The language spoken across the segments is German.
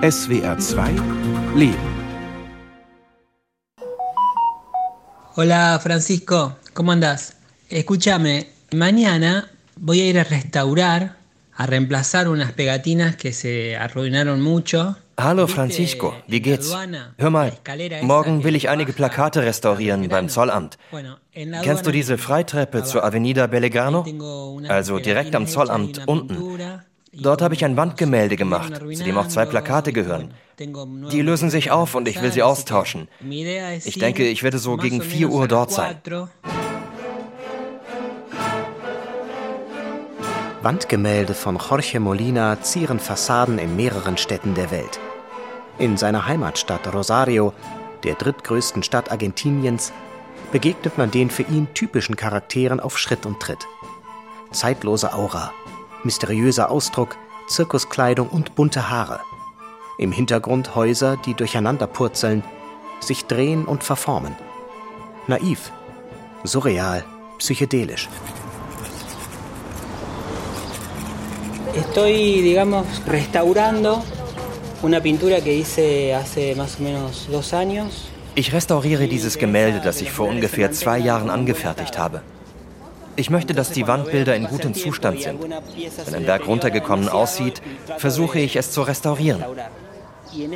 SWR 2 Leben. Hola Francisco, ¿cómo andás? Escúchame, mañana voy a ir a restaurar, a reemplazar unas pegatinas que se arruinaron mucho. Hallo Francisco, wie geht's? Hör mal, morgen will ich einige Plakate restaurieren beim Zollamt. Kennst du diese Freitreppe zur Avenida Bellegrano? Also direkt am Zollamt unten. Dort habe ich ein Wandgemälde gemacht, zu dem auch zwei Plakate gehören. Die lösen sich auf und ich will sie austauschen. Ich denke, ich werde so gegen 4 Uhr dort sein. Wandgemälde von Jorge Molina zieren Fassaden in mehreren Städten der Welt. In seiner Heimatstadt Rosario, der drittgrößten Stadt Argentiniens, begegnet man den für ihn typischen Charakteren auf Schritt und Tritt. Zeitlose Aura, mysteriöser Ausdruck, Zirkuskleidung und bunte Haare. Im Hintergrund Häuser, die durcheinander purzeln, sich drehen und verformen. Naiv, surreal, psychedelisch. Estoy, digamos, restaurando una pintura que hice hace más o menos dos años. Ich restauriere dieses Gemälde, das ich vor ungefähr zwei Jahren angefertigt habe. Ich möchte, dass die Wandbilder in gutem Zustand sind. Wenn ein Werk runtergekommen aussieht, versuche ich es zu restaurieren.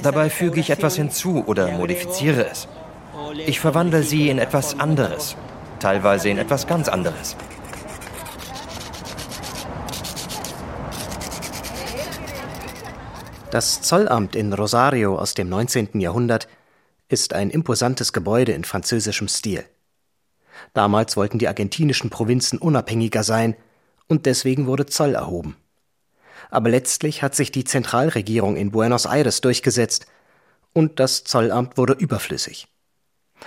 Dabei füge ich etwas hinzu oder modifiziere es. Ich verwandle sie in etwas anderes, teilweise in etwas ganz anderes. Das Zollamt in Rosario aus dem 19. Jahrhundert ist ein imposantes Gebäude in französischem Stil. Damals wollten die argentinischen Provinzen unabhängiger sein und deswegen wurde Zoll erhoben. Aber letztlich hat sich die Zentralregierung in Buenos Aires durchgesetzt und das Zollamt wurde überflüssig.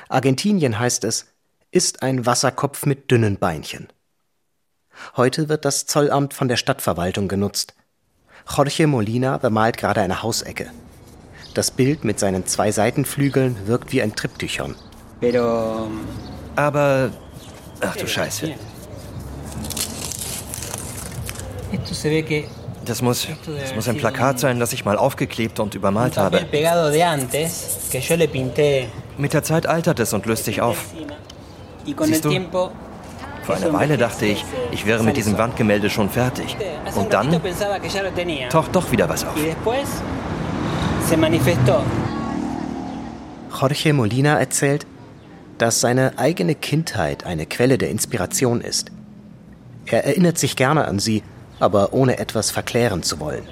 Argentinien heißt es, ist ein Wasserkopf mit dünnen Beinchen. Heute wird das Zollamt von der Stadtverwaltung genutzt. Jorge Molina bemalt gerade eine Hausecke. Das Bild mit seinen zwei Seitenflügeln wirkt wie ein Triptychon. Aber. Ach du Scheiße. Das muss, das muss ein Plakat sein, das ich mal aufgeklebt und übermalt habe. Mit der Zeit altert es und löst sich auf. Siehst du? Vor einer Weile dachte ich, ich wäre mit diesem Wandgemälde schon fertig. Und dann taucht doch wieder was auf. Jorge Molina erzählt, dass seine eigene Kindheit eine Quelle der Inspiration ist. Er erinnert sich gerne an sie, aber ohne etwas verklären zu wollen.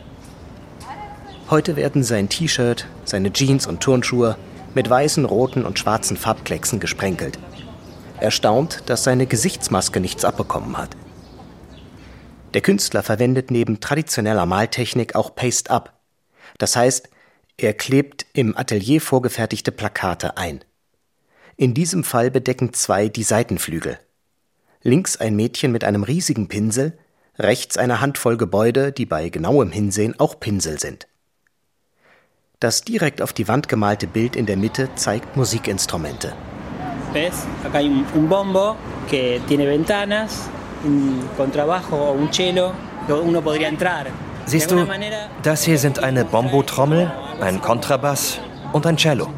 Heute werden sein T-Shirt, seine Jeans und Turnschuhe mit weißen, roten und schwarzen Farbklecksen gesprenkelt. Er staunt, dass seine Gesichtsmaske nichts abbekommen hat. Der Künstler verwendet neben traditioneller Maltechnik auch Paste-Up. Das heißt, er klebt im Atelier vorgefertigte Plakate ein. In diesem Fall bedecken zwei die Seitenflügel. Links ein Mädchen mit einem riesigen Pinsel, rechts eine Handvoll Gebäude, die bei genauem Hinsehen auch Pinsel sind. Das direkt auf die Wand gemalte Bild in der Mitte zeigt Musikinstrumente. ¿Ves? Acá hay un, un bombo que tiene ventanas, un contrabajo o un cello, uno podría entrar. Siehst du, das hier sind eine Bombo-Trommel, ein Kontrabass und ein Cello.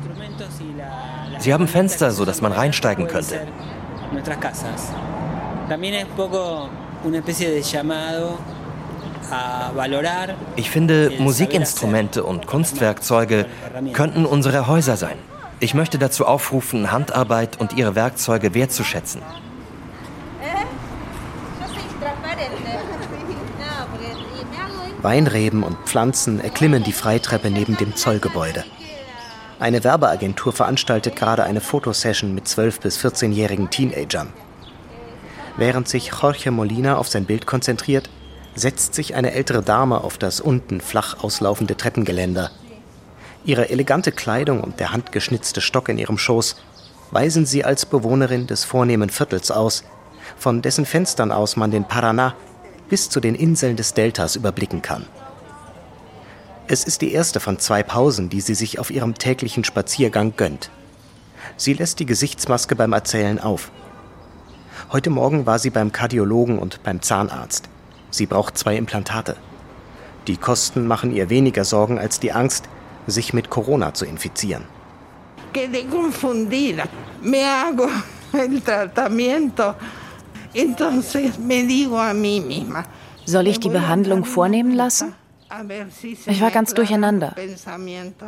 Sie haben Fenster, so dass man reinsteigen könnte. Ich finde, Musikinstrumente und Kunstwerkzeuge könnten unsere Häuser sein. Ich möchte dazu aufrufen, Handarbeit und ihre Werkzeuge wertzuschätzen. Weinreben und Pflanzen erklimmen die Freitreppe neben dem Zollgebäude. Eine Werbeagentur veranstaltet gerade eine Fotosession mit 12- bis 14-jährigen Teenagern. Während sich Jorge Molina auf sein Bild konzentriert, setzt sich eine ältere Dame auf das unten flach auslaufende Treppengeländer. Ihre elegante Kleidung und der handgeschnitzte Stock in ihrem Schoß weisen sie als Bewohnerin des vornehmen Viertels aus, von dessen Fenstern aus man den Paraná bis zu den Inseln des Deltas überblicken kann. Es ist die erste von zwei Pausen, die sie sich auf ihrem täglichen Spaziergang gönnt. Sie lässt die Gesichtsmaske beim Erzählen auf. Heute Morgen war sie beim Kardiologen und beim Zahnarzt. Sie braucht zwei Implantate. Die Kosten machen ihr weniger Sorgen als die Angst, sich mit Corona zu infizieren. Soll ich die Behandlung vornehmen lassen? Ich war ganz durcheinander.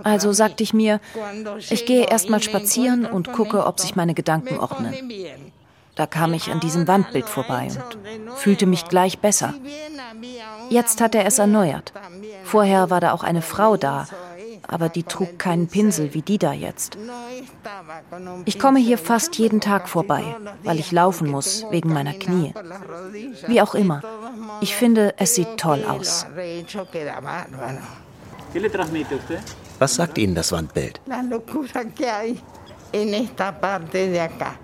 Also sagte ich mir, ich gehe erst mal spazieren und gucke, ob sich meine Gedanken ordnen. Da kam ich an diesem Wandbild vorbei und fühlte mich gleich besser. Jetzt hat er es erneuert. Vorher war da auch eine Frau da, aber die trug keinen Pinsel wie die da jetzt. Ich komme hier fast jeden Tag vorbei, weil ich laufen muss wegen meiner Knie. Wie auch immer, ich finde, es sieht toll aus. Was sagt Ihnen das Wandbild?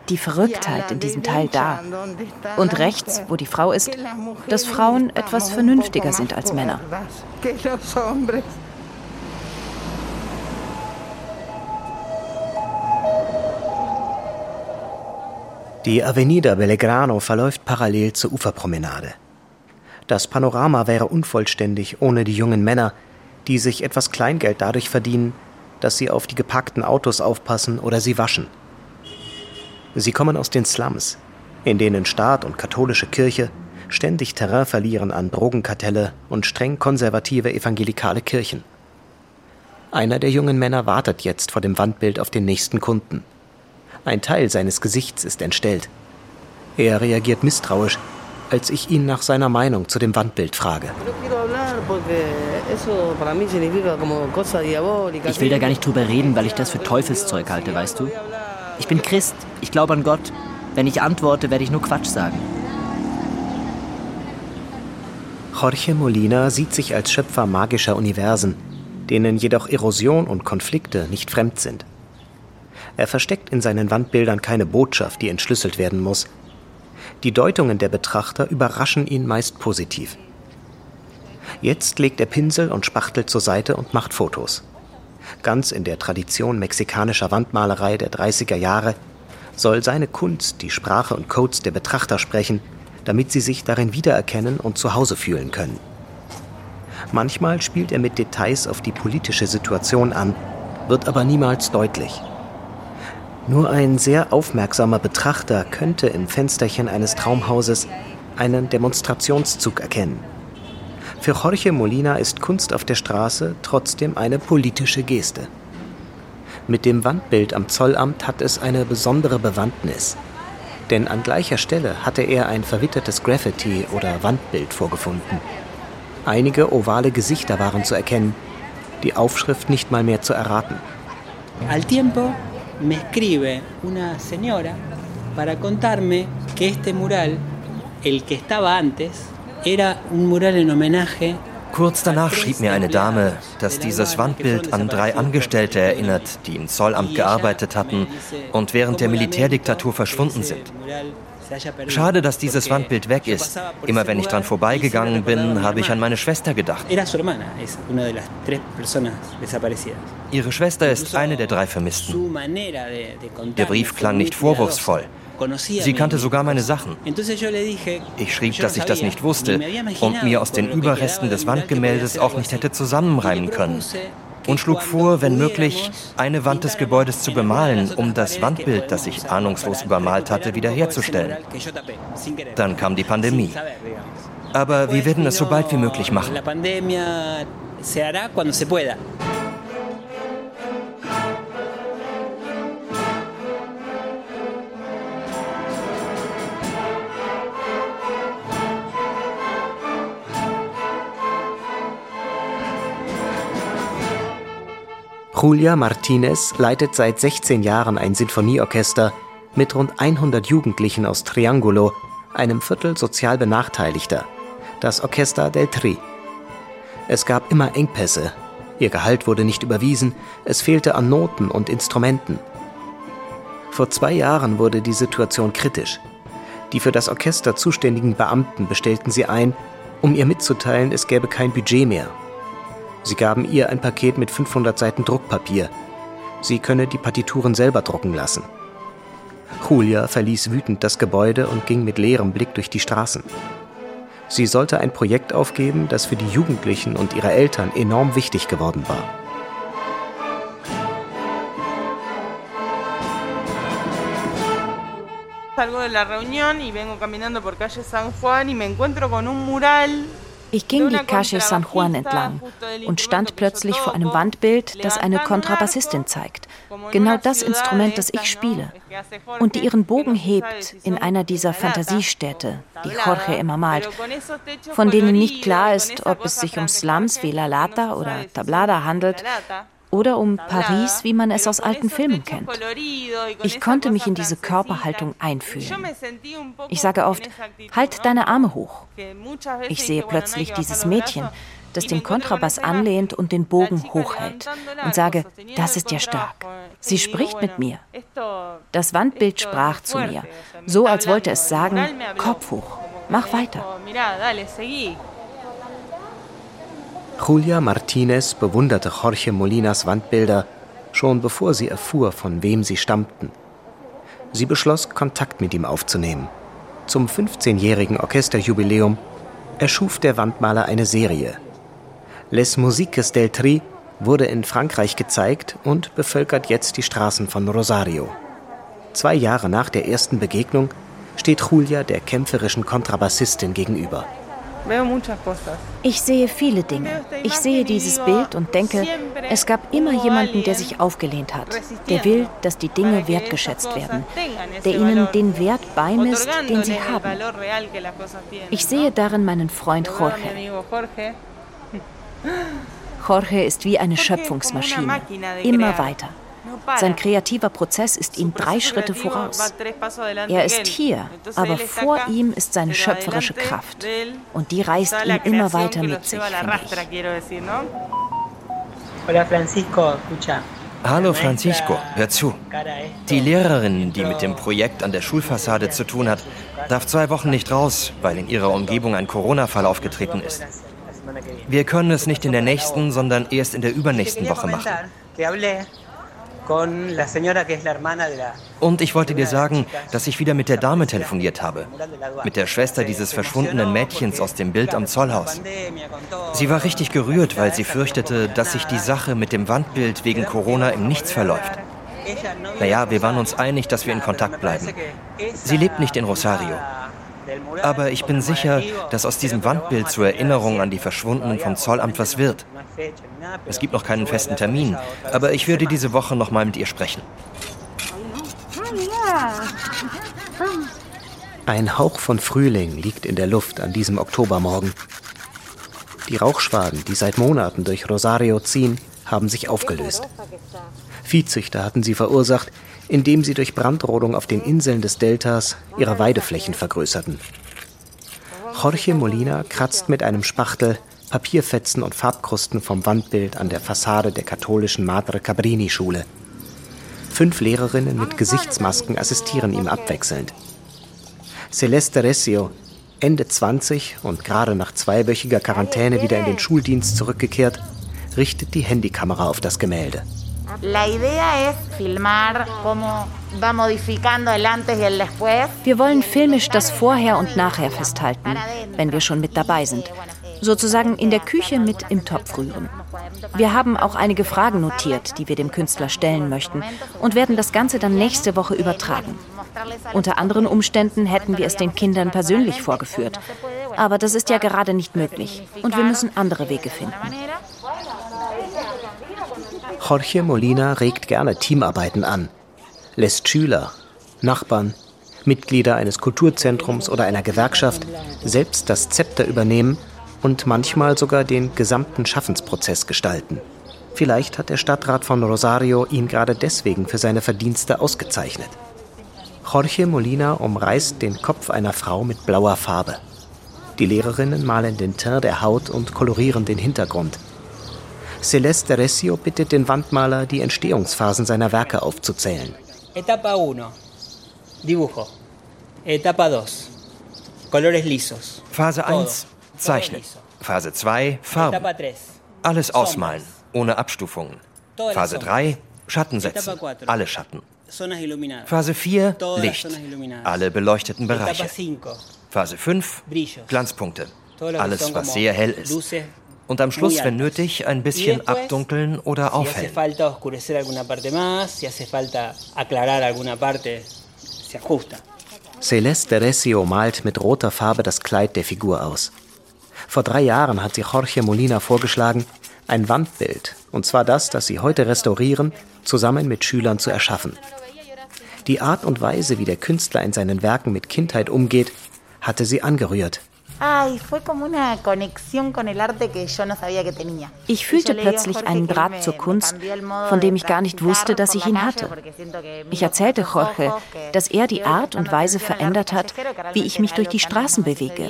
Die Verrücktheit in diesem Teil da. Und rechts, wo die Frau ist, dass Frauen etwas vernünftiger sind als Männer. Die Avenida Bellegrano verläuft parallel zur Uferpromenade. Das Panorama wäre unvollständig ohne die jungen Männer, die sich etwas Kleingeld dadurch verdienen, dass sie auf die geparkten Autos aufpassen oder sie waschen. Sie kommen aus den Slums, in denen Staat und katholische Kirche ständig Terrain verlieren an Drogenkartelle und streng konservative evangelikale Kirchen. Einer der jungen Männer wartet jetzt vor dem Wandbild auf den nächsten Kunden. Ein Teil seines Gesichts ist entstellt. Er reagiert misstrauisch, als ich ihn nach seiner Meinung zu dem Wandbild frage. Ich will da gar nicht drüber reden, weil ich das für Teufelszeug halte, weißt du? Ich bin Christ, ich glaube an Gott. Wenn ich antworte, werde ich nur Quatsch sagen. Jorge Molina sieht sich als Schöpfer magischer Universen, denen jedoch Erosion und Konflikte nicht fremd sind. Er versteckt in seinen Wandbildern keine Botschaft, die entschlüsselt werden muss. Die Deutungen der Betrachter überraschen ihn meist positiv. Jetzt legt er Pinsel und Spachtel zur Seite und macht Fotos. Ganz in der Tradition mexikanischer Wandmalerei der 30er Jahre soll seine Kunst die Sprache und Codes der Betrachter sprechen, damit sie sich darin wiedererkennen und zu Hause fühlen können. Manchmal spielt er mit Details auf die politische Situation an, wird aber niemals deutlich. Nur ein sehr aufmerksamer Betrachter könnte im Fensterchen eines Traumhauses einen Demonstrationszug erkennen. Für Jorge Molina ist Kunst auf der Straße trotzdem eine politische Geste. Mit dem Wandbild am Zollamt hat es eine besondere Bewandtnis. Denn an gleicher Stelle hatte er ein verwittertes Graffiti oder Wandbild vorgefunden. Einige ovale Gesichter waren zu erkennen, die Aufschrift nicht mal mehr zu erraten. Al tiempo me escribe una señora para contarme que este mural, el que estaba antes, Kurz danach schrieb mir eine Dame, dass dieses Wandbild an drei Angestellte erinnert, die im Zollamt gearbeitet hatten und während der Militärdiktatur verschwunden sind. Schade, dass dieses Wandbild weg ist. Immer wenn ich dran vorbeigegangen bin, habe ich an meine Schwester gedacht. Ihre Schwester ist eine der drei Vermissten. Der Brief klang nicht vorwurfsvoll. Sie kannte sogar meine Sachen. Ich schrieb, dass ich das nicht wusste und mir aus den Überresten des Wandgemäldes auch nicht hätte zusammenreimen können. Und schlug vor, wenn möglich, eine Wand des Gebäudes zu bemalen, um das Wandbild, das ich ahnungslos übermalt hatte, wiederherzustellen. Dann kam die Pandemie. Aber wir werden es so bald wie möglich machen. Julia Martinez leitet seit 16 Jahren ein Sinfonieorchester mit rund 100 Jugendlichen aus Triangulo, einem Viertel sozial Benachteiligter, das Orchester del Tri. Es gab immer Engpässe. Ihr Gehalt wurde nicht überwiesen, es fehlte an Noten und Instrumenten. Vor zwei Jahren wurde die Situation kritisch. Die für das Orchester zuständigen Beamten bestellten sie ein, um ihr mitzuteilen, es gäbe kein Budget mehr Sie gaben ihr ein Paket mit 500 Seiten Druckpapier. Sie könne die Partituren selber drucken lassen. Julia verließ wütend das Gebäude und ging mit leerem Blick durch die Straßen. Sie sollte ein Projekt aufgeben, das für die Jugendlichen und ihre Eltern enorm wichtig geworden war. Salgo de la reunión y vengo caminando por calle San Juan y me encuentro con un mural ich ging die Calle San Juan entlang und stand plötzlich vor einem Wandbild, das eine Kontrabassistin zeigt. Genau das Instrument, das ich spiele. Und die ihren Bogen hebt in einer dieser Fantasiestädte, die Jorge immer malt, von denen nicht klar ist, ob es sich um Slums wie La Lata oder Tablada handelt oder um Paris, wie man es aus alten Filmen kennt. Ich konnte mich in diese Körperhaltung einfühlen. Ich sage oft, halt deine Arme hoch. Ich sehe plötzlich dieses Mädchen, das den Kontrabass anlehnt und den Bogen hochhält und sage, das ist ja stark. Sie spricht mit mir. Das Wandbild sprach zu mir, so als wollte es sagen, Kopf hoch, mach weiter. Julia Martinez bewunderte Jorge Molinas Wandbilder schon bevor sie erfuhr, von wem sie stammten. Sie beschloss, Kontakt mit ihm aufzunehmen. Zum 15-jährigen Orchesterjubiläum erschuf der Wandmaler eine Serie. Les Musiques del Tri wurde in Frankreich gezeigt und bevölkert jetzt die Straßen von Rosario. Zwei Jahre nach der ersten Begegnung steht Julia der kämpferischen Kontrabassistin gegenüber. Ich sehe viele Dinge. Ich sehe dieses Bild und denke, es gab immer jemanden, der sich aufgelehnt hat, der will, dass die Dinge wertgeschätzt werden, der ihnen den Wert beimisst, den sie haben. Ich sehe darin meinen Freund Jorge. Jorge ist wie eine Schöpfungsmaschine, immer weiter. Sein kreativer Prozess ist ihm drei Schritte voraus. Er ist hier, aber vor ihm ist seine schöpferische Kraft. Und die reißt ihn immer weiter mit sich. Hallo Francisco, hör zu. Die Lehrerin, die mit dem Projekt an der Schulfassade zu tun hat, darf zwei Wochen nicht raus, weil in ihrer Umgebung ein Corona-Fall aufgetreten ist. Wir können es nicht in der nächsten, sondern erst in der übernächsten Woche machen. Und ich wollte dir sagen, dass ich wieder mit der Dame telefoniert habe. Mit der Schwester dieses verschwundenen Mädchens aus dem Bild am Zollhaus. Sie war richtig gerührt, weil sie fürchtete, dass sich die Sache mit dem Wandbild wegen Corona im Nichts verläuft. Naja, wir waren uns einig, dass wir in Kontakt bleiben. Sie lebt nicht in Rosario. Aber ich bin sicher, dass aus diesem Wandbild zur Erinnerung an die Verschwundenen vom Zollamt was wird. Es gibt noch keinen festen Termin, aber ich würde diese Woche noch mal mit ihr sprechen. Ein Hauch von Frühling liegt in der Luft an diesem Oktobermorgen. Die Rauchschwaden, die seit Monaten durch Rosario ziehen, haben sich aufgelöst. Viehzüchter hatten sie verursacht, indem sie durch Brandrodung auf den Inseln des Deltas ihre Weideflächen vergrößerten. Jorge Molina kratzt mit einem Spachtel Papierfetzen und Farbkrusten vom Wandbild an der Fassade der katholischen Madre Cabrini Schule. Fünf Lehrerinnen mit Gesichtsmasken assistieren ihm abwechselnd. Celeste Recio, Ende 20 und gerade nach zweiwöchiger Quarantäne wieder in den Schuldienst zurückgekehrt, richtet die Handykamera auf das Gemälde. Wir wollen filmisch das Vorher und Nachher festhalten, wenn wir schon mit dabei sind sozusagen in der Küche mit im Topf rühren. Wir haben auch einige Fragen notiert, die wir dem Künstler stellen möchten und werden das Ganze dann nächste Woche übertragen. Unter anderen Umständen hätten wir es den Kindern persönlich vorgeführt. Aber das ist ja gerade nicht möglich und wir müssen andere Wege finden. Jorge Molina regt gerne Teamarbeiten an, lässt Schüler, Nachbarn, Mitglieder eines Kulturzentrums oder einer Gewerkschaft selbst das Zepter übernehmen und manchmal sogar den gesamten Schaffensprozess gestalten. Vielleicht hat der Stadtrat von Rosario ihn gerade deswegen für seine Verdienste ausgezeichnet. Jorge Molina umreißt den Kopf einer Frau mit blauer Farbe. Die Lehrerinnen malen den Teint der Haut und kolorieren den Hintergrund. Celeste Recio bittet den Wandmaler, die Entstehungsphasen seiner Werke aufzuzählen. Etapa 1. Dibujo. Etapa 2. Colores lisos. Phase 1. Zeichnen. Phase 2 Farben. Alles ausmalen, ohne Abstufungen. Phase 3 Schatten setzen, alle Schatten. Phase 4 Licht, alle beleuchteten Bereiche. Phase 5 Glanzpunkte, alles was sehr hell ist. Und am Schluss, wenn nötig, ein bisschen abdunkeln oder aufhellen. Celeste Recio malt mit roter Farbe das Kleid der Figur aus. Vor drei Jahren hat sie Jorge Molina vorgeschlagen, ein Wandbild, und zwar das, das sie heute restaurieren, zusammen mit Schülern zu erschaffen. Die Art und Weise, wie der Künstler in seinen Werken mit Kindheit umgeht, hatte sie angerührt. Ich fühlte plötzlich einen Draht zur Kunst, von dem ich gar nicht wusste, dass ich ihn hatte. Ich erzählte Jorge, dass er die Art und Weise verändert hat, wie ich mich durch die Straßen bewege,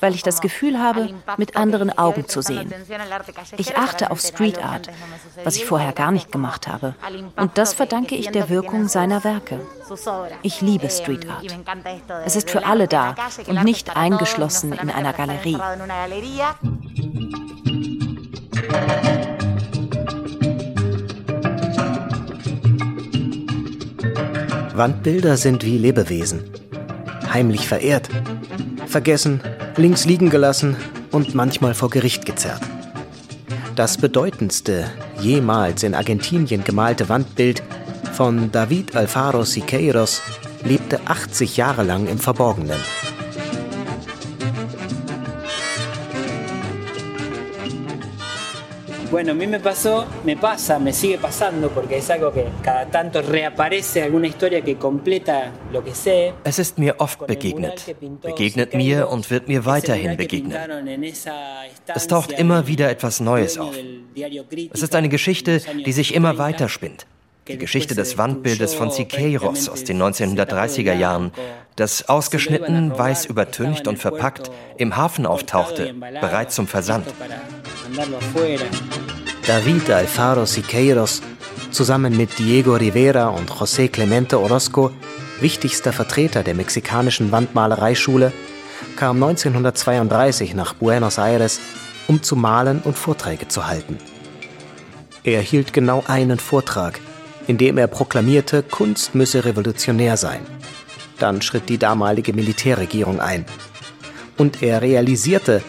weil ich das Gefühl habe, mit anderen Augen zu sehen. Ich achte auf Street Art, was ich vorher gar nicht gemacht habe. Und das verdanke ich der Wirkung seiner Werke. Ich liebe Street Art. Es ist für alle da und nicht eingeschlossen in einer Galerie. Wandbilder sind wie Lebewesen. Heimlich verehrt, vergessen, links liegen gelassen und manchmal vor Gericht gezerrt. Das bedeutendste jemals in Argentinien gemalte Wandbild von David Alfaro Siqueiros lebte 80 Jahre lang im Verborgenen. Bueno, a mí me pasó, me pasa, me sigue pasando, porque es algo que cada tanto reaparece alguna historia que completa lo que sé. Es ist mir oft begegnet, begegnet mir und wird mir weiterhin begegnen. Es taucht immer wieder etwas Neues auf. Es ist eine Geschichte, die sich immer weiter spinnt. Die Geschichte des Wandbildes von Siqueiros aus den 1930er Jahren, das ausgeschnitten, weiß übertüncht und verpackt im Hafen auftauchte, bereit zum Versand. David Alfaro Siqueiros, zusammen mit Diego Rivera und José Clemente Orozco, wichtigster Vertreter der mexikanischen Wandmalereischule, kam 1932 nach Buenos Aires, um zu malen und Vorträge zu halten. Er hielt genau einen Vortrag – indem er proklamierte, Kunst müsse revolutionär sein. Dann schritt die damalige Militärregierung ein. Und er realisierte,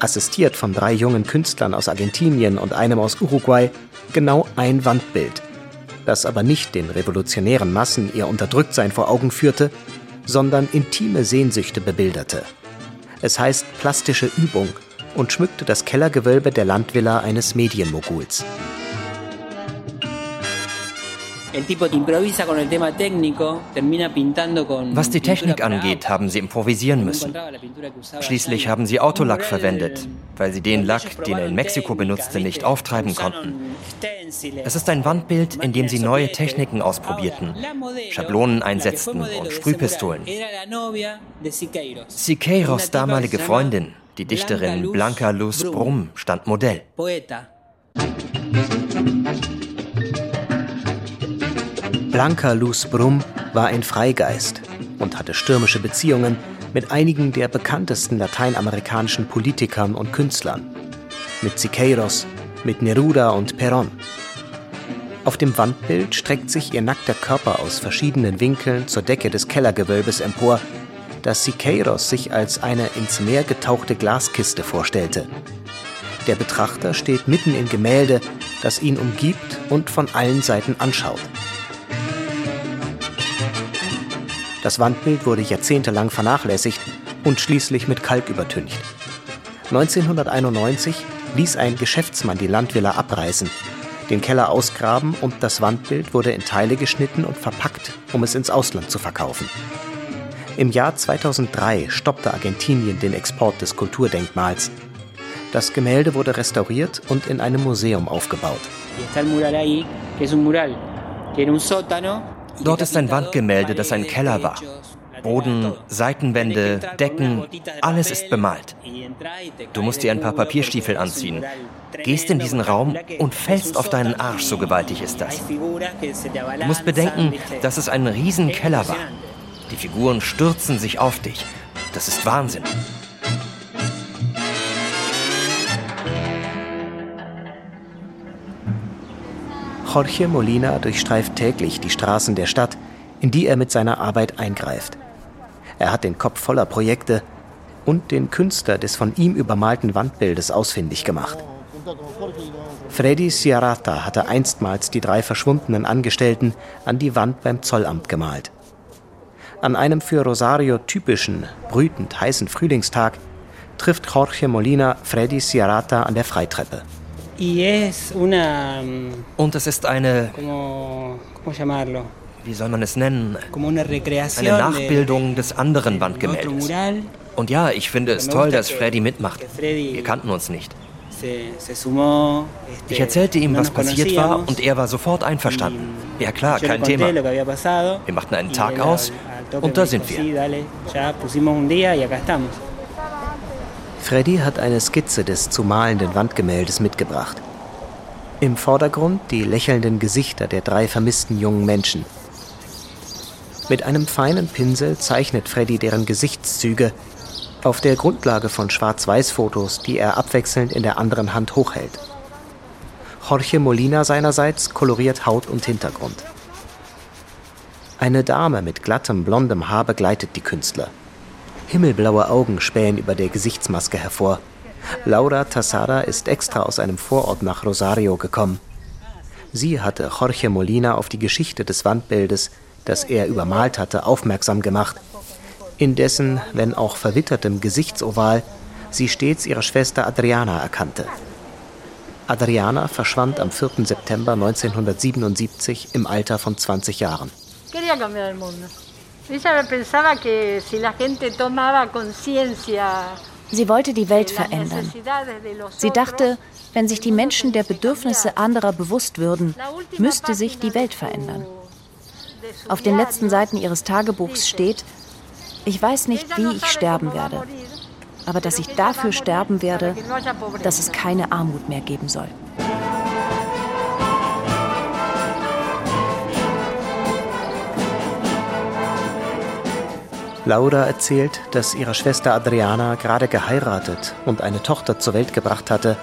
assistiert von drei jungen Künstlern aus Argentinien und einem aus Uruguay, genau ein Wandbild, das aber nicht den revolutionären Massen ihr Unterdrücktsein vor Augen führte, sondern intime Sehnsüchte bebilderte. Es heißt plastische Übung und schmückte das Kellergewölbe der Landvilla eines Medienmoguls. Was die Technik angeht, haben sie improvisieren müssen. Schließlich haben sie Autolack verwendet, weil sie den Lack, den er in Mexiko benutzte, nicht auftreiben konnten. Es ist ein Wandbild, in dem sie neue Techniken ausprobierten, Schablonen einsetzten und Sprühpistolen. Siqueiros. Damalige Freundin, die Dichterin Blanca Luz Brum, stand Modell. Blanca Luz Brum war ein Freigeist und hatte stürmische Beziehungen mit einigen der bekanntesten lateinamerikanischen Politikern und Künstlern. Mit Siqueiros, mit Neruda und Perón. Auf dem Wandbild streckt sich ihr nackter Körper aus verschiedenen Winkeln zur Decke des Kellergewölbes empor, das Siqueiros sich als eine ins Meer getauchte Glaskiste vorstellte. Der Betrachter steht mitten im Gemälde, das ihn umgibt und von allen Seiten anschaut. Das Wandbild wurde jahrzehntelang vernachlässigt und schließlich mit Kalk übertüncht. 1991 ließ ein Geschäftsmann die Landvilla abreißen, den Keller ausgraben und das Wandbild wurde in Teile geschnitten und verpackt, um es ins Ausland zu verkaufen. Im Jahr 2003 stoppte Argentinien den Export des Kulturdenkmals. Das Gemälde wurde restauriert und in einem Museum aufgebaut. Dort ist ein Wandgemälde, das ein Keller war. Boden, Seitenwände, Decken, alles ist bemalt. Du musst dir ein paar Papierstiefel anziehen, gehst in diesen Raum und fällst auf deinen Arsch, so gewaltig ist das. Du musst bedenken, dass es ein Riesenkeller war. Die Figuren stürzen sich auf dich. Das ist Wahnsinn. Jorge Molina durchstreift täglich die Straßen der Stadt, in die er mit seiner Arbeit eingreift. Er hat den Kopf voller Projekte und den Künstler des von ihm übermalten Wandbildes ausfindig gemacht. Freddy Ciarata hatte einstmals die drei verschwundenen Angestellten an die Wand beim Zollamt gemalt. An einem für Rosario typischen, brütend heißen Frühlingstag trifft Jorge Molina Freddy Ciarata an der Freitreppe. Mm, Und es ist eine. Wie soll man es nennen? Eine Nachbildung des anderen Wandgemäldes. Und ja, ich finde es toll, dass Freddy mitmacht. Wir kannten uns nicht. Ich erzählte ihm, was passiert war, und er war sofort einverstanden. Ja klar, kein Thema. Wir machten einen Tag aus, und da sind wir. Freddy hat eine Skizze des zu malenden Wandgemäldes mitgebracht. Im Vordergrund die lächelnden Gesichter der drei vermissten jungen Menschen. Mit einem feinen Pinsel zeichnet Freddy deren Gesichtszüge auf der Grundlage von Schwarz-Weiß-Fotos, die er abwechselnd in der anderen Hand hochhält. Jorge Molina seinerseits koloriert Haut und Hintergrund. Eine Dame mit glattem, blondem Haar begleitet die Künstler. Himmelblaue Augen spähen über der Gesichtsmaske hervor. Laura Tassada ist extra aus einem Vorort nach Rosario gekommen. Sie hatte Jorge Molina auf die Geschichte des Wandbildes, das er übermalt hatte, aufmerksam gemacht in dessen, wenn auch verwittertem Gesichtsoval, sie stets ihre Schwester Adriana erkannte. Adriana verschwand am 4. September 1977 im Alter von 20 Jahren. Sie wollte die Welt verändern. Sie dachte, wenn sich die Menschen der Bedürfnisse anderer bewusst würden, müsste sich die Welt verändern. Auf den letzten Seiten ihres Tagebuchs steht, ich weiß nicht, wie ich sterben werde, aber dass ich dafür sterben werde, dass es keine Armut mehr geben soll. Laura erzählt, dass ihre Schwester Adriana gerade geheiratet und eine Tochter zur Welt gebracht hatte,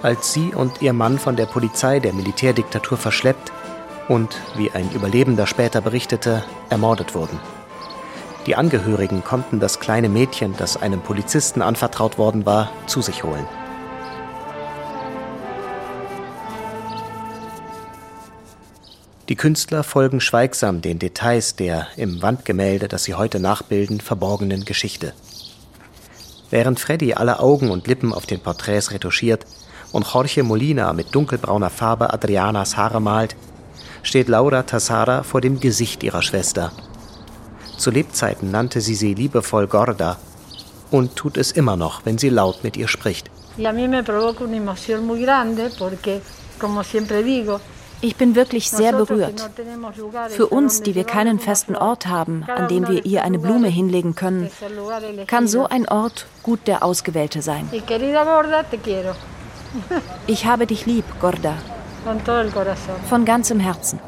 als sie und ihr Mann von der Polizei der Militärdiktatur verschleppt und, wie ein Überlebender später berichtete, ermordet wurden. Die Angehörigen konnten das kleine Mädchen, das einem Polizisten anvertraut worden war, zu sich holen. Die Künstler folgen schweigsam den Details der im Wandgemälde, das sie heute nachbilden, verborgenen Geschichte. Während Freddy alle Augen und Lippen auf den Porträts retuschiert und Jorge Molina mit dunkelbrauner Farbe Adrianas Haare malt, steht Laura Tassara vor dem Gesicht ihrer Schwester zu Lebzeiten nannte sie sie liebevoll Gorda und tut es immer noch, wenn sie laut mit ihr spricht. Ich bin wirklich sehr berührt. Für uns, die wir keinen festen Ort haben, an dem wir ihr eine Blume hinlegen können, kann so ein Ort gut der Ausgewählte sein. Ich habe dich lieb, Gorda. Von ganzem Herzen.